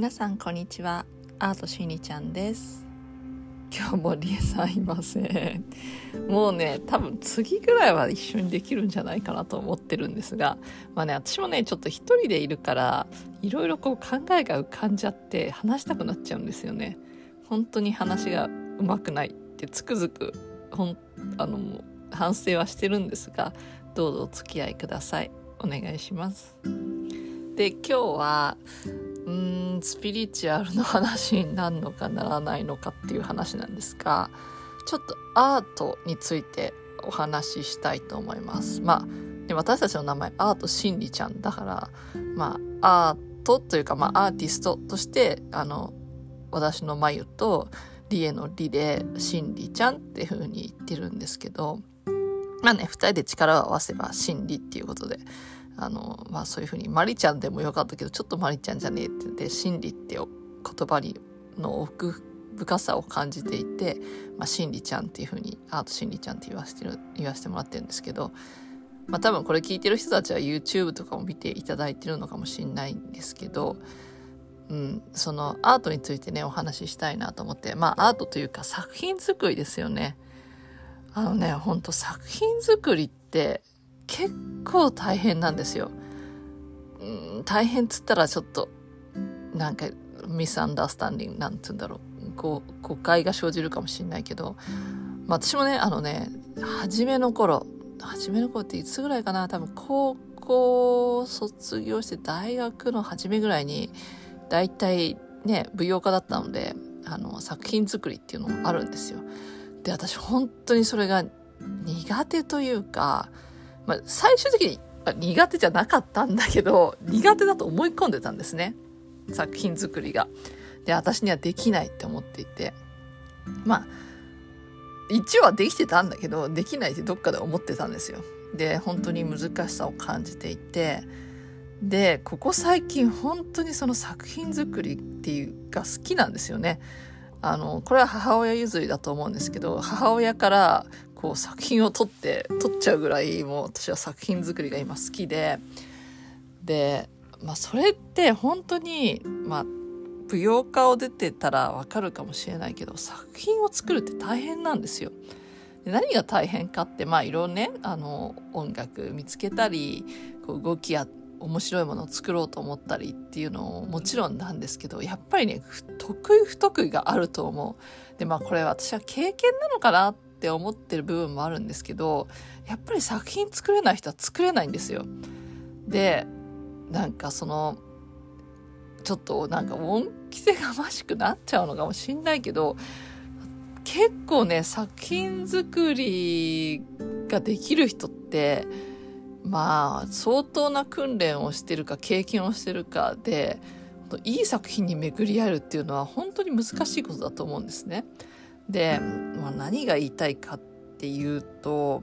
皆さんこんにちは。アートしにちゃんです。今日もリエさんいません。もうね多分次ぐらいは一緒にできるんじゃないかなと思ってるんですが。まあね私もねちょっと一人でいるからいろいろこう考えが浮かんじゃって話したくなっちゃうんですよね。本当に話がうまくないってつくづくほんあの反省はしてるんですがどうぞお付き合いください。お願いします。で今日はうんスピリチュアルの話になるのかならないのかっていう話なんですがちょっとアートについてお話ししたいと思います。まあ私たちの名前アートしんりちゃんだからまあアートというかまあアーティストとしてあの私の眉とリエのリでしんりちゃんっていう風に言ってるんですけどまあね二人で力を合わせばしんりっていうことであの、まあそういうふうに、マリちゃんでもよかったけど、ちょっとマリちゃんじゃねえって言って、真理って言葉にの奥深さを感じていて、まあ、真理ちゃんっていうふうに、アート真理ちゃんって言わせてる、言わせてもらってるんですけど、まあ多分これ聞いてる人たちは YouTube とかも見ていただいてるのかもしれないんですけど、うん、そのアートについてね、お話ししたいなと思って、まあアートというか作品作りですよね。あのね、ほんと作品作りって結構大変なんですよ。うん、大変っつったらちょっと、なんか、ミスアンダースタンディング、なんつうんだろう。こう、誤解が生じるかもしれないけど、まあ私もね、あのね、初めの頃、初めの頃っていつぐらいかな？多分高校卒業して大学の初めぐらいに、大体ね、舞踊家だったので、あの、作品作りっていうのもあるんですよ。で、私本当にそれが苦手というか、まあ、最終的にま苦手じゃなかったんだけど、苦手だと思い込んでたんですね。作品作りが。で、私にはできないって思っていて。まあ、一応はできてたんだけど、できないってどっかで思ってたんですよ。で、本当に難しさを感じていて、で、ここ最近本当にその作品作りっていうが好きなんですよね。あの、これは母親譲りだと思うんですけど、母親からこう作品を撮って撮っちゃうぐらいもう私は作品作りが今好きででまあそれって本当にまあ舞踊家を出てたらわかるかもしれないけど作品を作るって大変なんですよ。で何が大変かってまあいろいろねあの音楽見つけたりこう動きや面白いものを作ろうと思ったりっていうのももちろんなんですけどやっぱりね得意不得意があると思う。でまあこれ私は経験なのかなってって思ってる部分もあるんですけどやっぱり作品作れない人は作れないんですよ。でなんかそのちょっとなんか恩着せがましくなっちゃうのかもしんないけど結構ね作品作りができる人ってまあ相当な訓練をしてるか経験をしてるかでいい作品に巡り合えるっていうのは本当に難しいことだと思うんですね。で、まあ、何が言いたいかっていうと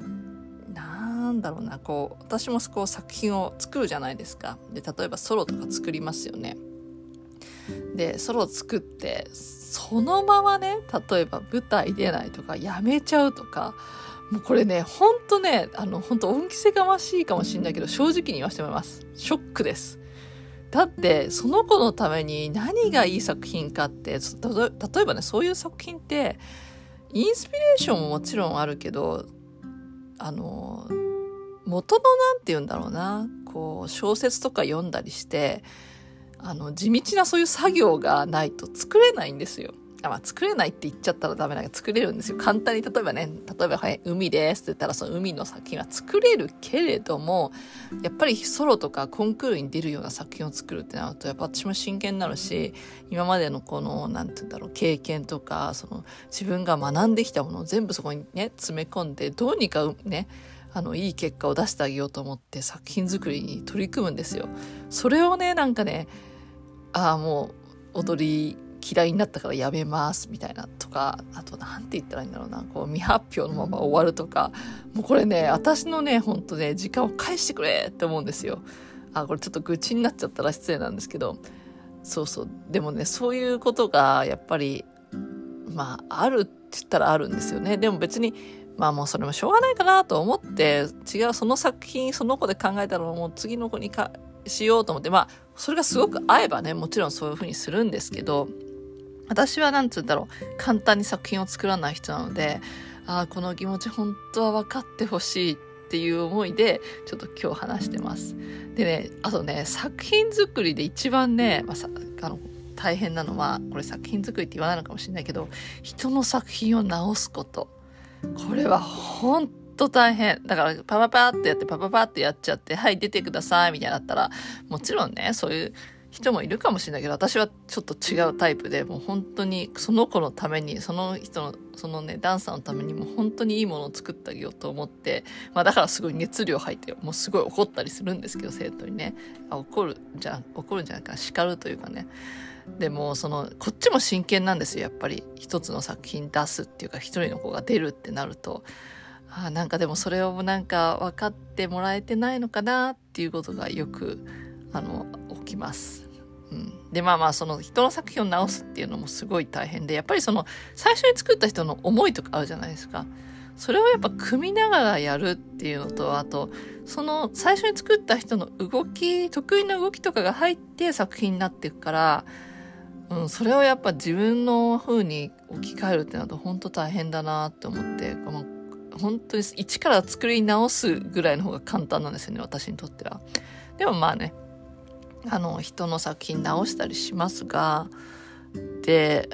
なんだろうなこう私もこう作品を作るじゃないですか。で例えばソロとか作りますよね。でソロ作ってそのままね例えば舞台出ないとかやめちゃうとかもうこれねほんとねあの本当恩着せがましいかもしれないけど正直に言わせてもらいます。ショックです。だってその子のために何がいい作品かって例えばねそういう作品ってインスピレーションももちろんあるけどあの元の何て言うんだろうなこう小説とか読んだりしてあの地道なそういう作業がないと作れないんですよ。あまあ、作れないって言っちゃったらダメだけど作れるんですよ。簡単に例えばね、例えば、はい、海ですって言ったらその海の作品は作れるけれども、やっぱりソロとかコンクールに出るような作品を作るってなると、やっぱ私も真剣になるし、今までのこの、なんて言うんだろう、経験とか、その自分が学んできたものを全部そこにね、詰め込んで、どうにかね、あの、いい結果を出してあげようと思って作品作りに取り組むんですよ。それをね、なんかね、ああ、もう、踊り嫌いになったからやめますみたいなとかあと何て言ったらいいんだろうなこう未発表のまま終わるとかもうこれね私のねほんとね時間を返してくれって思うんですよ。あこれちょっと愚痴になっちゃったら失礼なんですけど。そうそう。でもねそういうことがやっぱりまああるって言ったらあるんですよね。でも別にまあもうそれもしょうがないかなと思って違うその作品その子で考えたらもう次の子にかしようと思ってまあそれがすごく合えばね、もちろんそういう風にするんですけど、私はなんつうんだろう、簡単に作品を作らない人なので、ああ、この気持ち本当は分かってほしいっていう思いで、ちょっと今日話してます。でね、あとね、作品作りで一番ね、まあ、さあの大変なのは、これ作品作りって言わないのかもしれないけど、人の作品を直すこと。これは本当大変。だから、パパパってやって、パパパってやっちゃって、はい、出てください、みたいになったら、もちろんね、そういう人もいるかもしれないけど、私はちょっと違うタイプで、もう本当にその子のために、その人の、そのね、ダンサーのためにも本当にいいものを作ってあげようと思って、まあだからすごい熱量入って、もうすごい怒ったりするんですけど、生徒にね。あ怒るじゃん、怒るんじゃないか、叱るというかね。でも、その、こっちも真剣なんですよ、やっぱり。一つの作品出すっていうか、一人の子が出るってなると。あなんかでもそれをなんか分かってもらえてないのかなっていうことがよく、あの、起きます。うん、でまあまあその人の作品を直すっていうのもすごい大変でやっぱりその最初に作った人の思いとかあるじゃないですか。それをやっぱ組みながらやるっていうのとあとその最初に作った人の動き得意な動きとかが入って作品になっていくから、うん、それをやっぱ自分の風に置き換えるってなると本当大変だなって思って、まあ、本当に一から作り直すぐらいの方が簡単なんですよね私にとっては。でもまあねあの人の作品直したりしますがで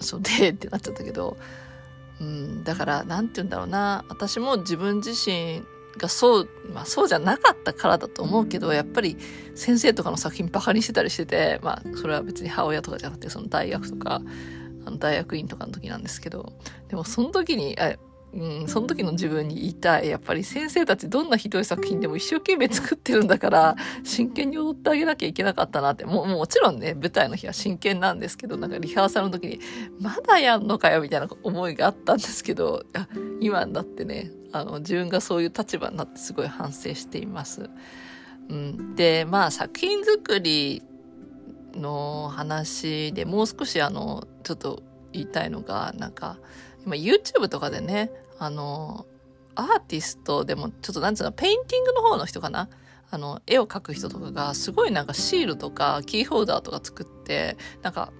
そうでってなっちゃったけど、うん、だから何て言うんだろうな。私も自分自身がそう、まあそうじゃなかったからだと思うけど、やっぱり先生とかの作品バカにしてたりしてて、まあそれは別に母親とかじゃなくてその大学とか、あの大学院とかの時なんですけど、でもその時に、うん、その時の自分に言いたい。やっぱり先生たちどんなひどい作品でも一生懸命作ってるんだから、真剣に踊ってあげなきゃいけなかったなって。もう、もちろんね、舞台の日は真剣なんですけど、なんかリハーサルの時に、まだやんのかよみたいな思いがあったんですけど、今になってね、あの、自分がそういう立場になってすごい反省しています。うん、で、まあ作品作りの話でもう少しあの、ちょっと言いたいのが、なんか、今 YouTube とかでね、あの、アーティストでも、ちょっとなんつうの、ペインティングの方の人かな？あの、絵を描く人とかが、すごいなんかシールとかキーホルダーとか作って、なんか、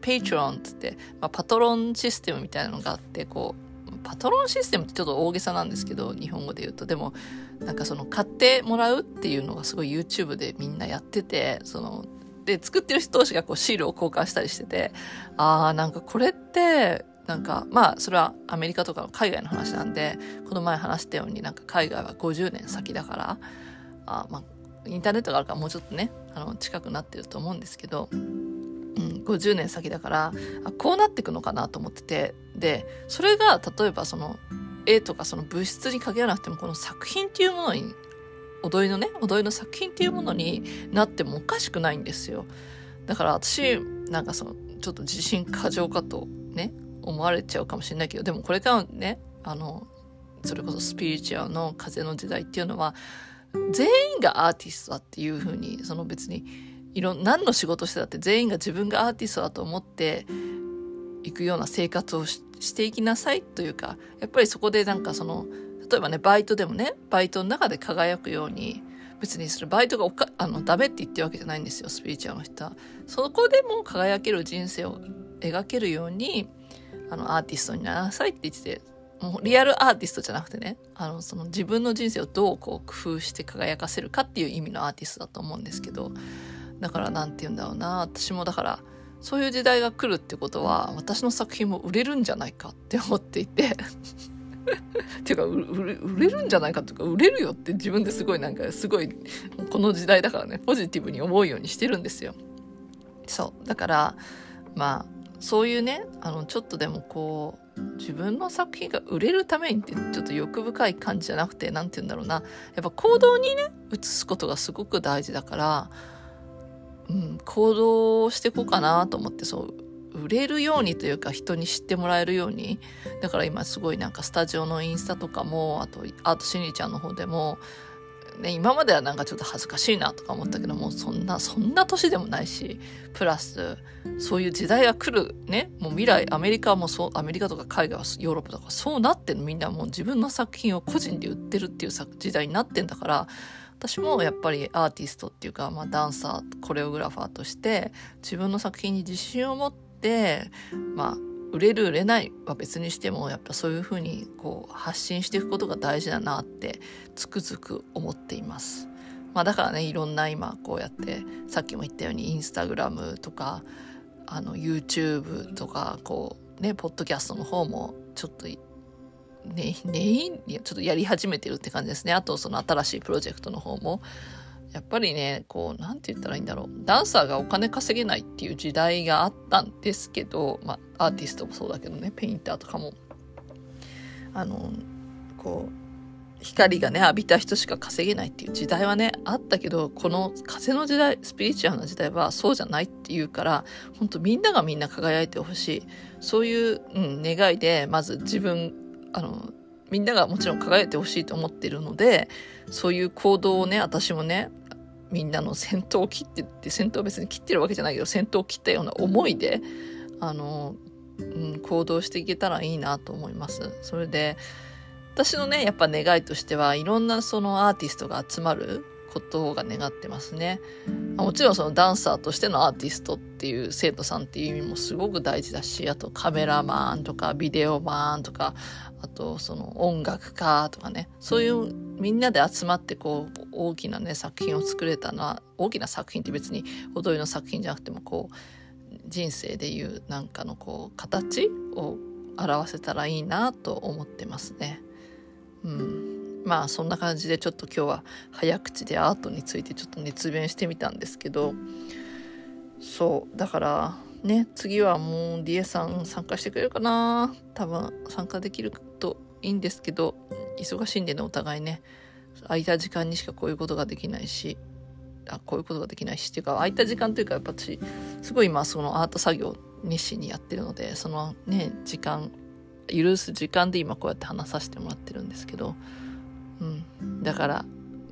Patreon ってって、まあ、パトロンシステムみたいなのがあって、こう、パトロンシステムってちょっと大げさなんですけど、日本語で言うと。でも、なんかその、買ってもらうっていうのがすごい YouTube でみんなやってて、その、で、作ってる人同士がこうシールを交換したりしてて、ああ、なんかこれって、なんかまあそれはアメリカとかの海外の話なんでこの前話したようになんか海外は50年先だからあまあインターネットがあるからもうちょっとねあの近くなってると思うんですけど、うん、50年先だからあこうなっていくのかなと思っててでそれが例えばその絵とかその物質に限らなくてもこの作品っていうものに踊りのね踊りの作品っていうものになってもおかしくないんですよ。だから私なんかそのちょっと自信過剰かとね思われちゃうかもしれないけど、でもこれからね、あの、それこそスピリチュアルの風の時代っていうのは、全員がアーティストだっていうふうに、その別に、いろ、何の仕事してたって全員が自分がアーティストだと思っていくような生活をしていきなさいというか、やっぱりそこでなんかその、例えばね、バイトでもね、バイトの中で輝くように、別にそれバイトがおかあのダメって言ってるわけじゃないんですよ、スピリチュアルの人は。そこでも輝ける人生を描けるように、あの、アーティストになりなさいって言ってて、もうリアルアーティストじゃなくてね、あの、その自分の人生をどうこう工夫して輝かせるかっていう意味のアーティストだと思うんですけど、だからなんて言うんだろうな、私もだから、そういう時代が来るってことは、私の作品も売れるんじゃないかって思っていて ていうか売れるんじゃないかっていうか売れるよって自分ですごいなんかすごいこの時代だからねポジティブに思うようにしてるんですよ。そう。だからまあそういうねあのちょっとでもこう自分の作品が売れるためにってちょっと欲深い感じじゃなくて何て言うんだろうな。やっぱ行動にね移すことがすごく大事だから、うん、行動していこうかなと思ってそう売れるようにというか人に知ってもらえるように。だから今すごいなんかスタジオのインスタとかもあとアートしにちゃんの方でもね、今まではなんかちょっと恥ずかしいなとか思ったけどもそんなそんな年でもないしプラスそういう時代が来るねもう未来アメリカもそうアメリカとか海外はヨーロッパとかそうなってんの。みんなもう自分の作品を個人で売ってるっていう時代になってんだから私もやっぱりアーティストっていうか、まあ、ダンサーコレオグラファーとして自分の作品に自信を持ってまあ売れる売れないは別にしてもやっぱそういうふうにこう発信していくことが大事だなってつくづく思っています。まあ、だからねいろんな今こうやってさっきも言ったようにインスタグラムとかあの YouTube とかこうねポッドキャストの方もちょっとねねちょっとやり始めてるって感じですねあとその新しいプロジェクトの方もやっぱりねこう何て言ったらいいんだろう。ダンサーがお金稼げないっていう時代があったんですけどまあアーティストもそうだけどねペインターとかも。あのこう光がね浴びた人しか稼げないっていう時代はねあったけどこの風の時代スピリチュアルな時代はそうじゃないっていうから本当みんながみんな輝いてほしい。そういう、うん、願いでまず自分あのみんながもちろん輝いてほしいと思ってるのでそういう行動をね私もねみんなの戦闘を切ってって戦闘別に切ってるわけじゃないけど戦闘を切ったような思いであの、うん、行動していけたらいいなと思います。それで私のね、やっぱ願いとしては、いろんなそのアーティストが集まることが願ってますね。もちろんそのダンサーとしてのアーティストっていう生徒さんっていう意味もすごく大事だし、あとカメラマンとかビデオマンとか、あとその音楽家とかね、そういうみんなで集まってこう大きなね作品を作れたのは、大きな作品って別に踊りの作品じゃなくてもこう人生でいうなんかのこう形を表せたらいいなと思ってますね。うん、まあそんな感じでちょっと今日は早口でアートについてちょっと熱弁してみたんですけどそうだからね次はもう DA さん参加してくれるかな。多分参加できるといいんですけど忙しいんでねお互いね空いた時間にしかこういうことができないしあこういうことができないしっていうか空いた時間というかやっぱ私すごい今そのアート作業熱心にやってるのでそのね時間許す時間で今こうやって話させてもらってるんですけど、だから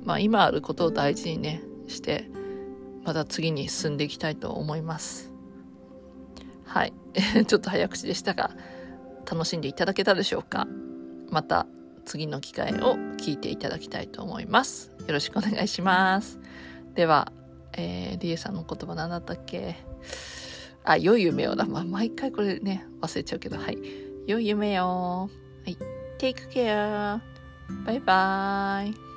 まあ今あることを大事にねしてまた次に進んでいきたいと思いますはい ちょっと早口でしたが楽しんでいただけたでしょうか？また次の機会を聞いていただきたいと思いますよろしくお願いしますでは、えー、リエさんの言葉何だったっけ？あ、良い夢をだ。まあ、毎回これね、忘れちゃうけど、はい。良い夢よ。はい。Take care. バイバイ。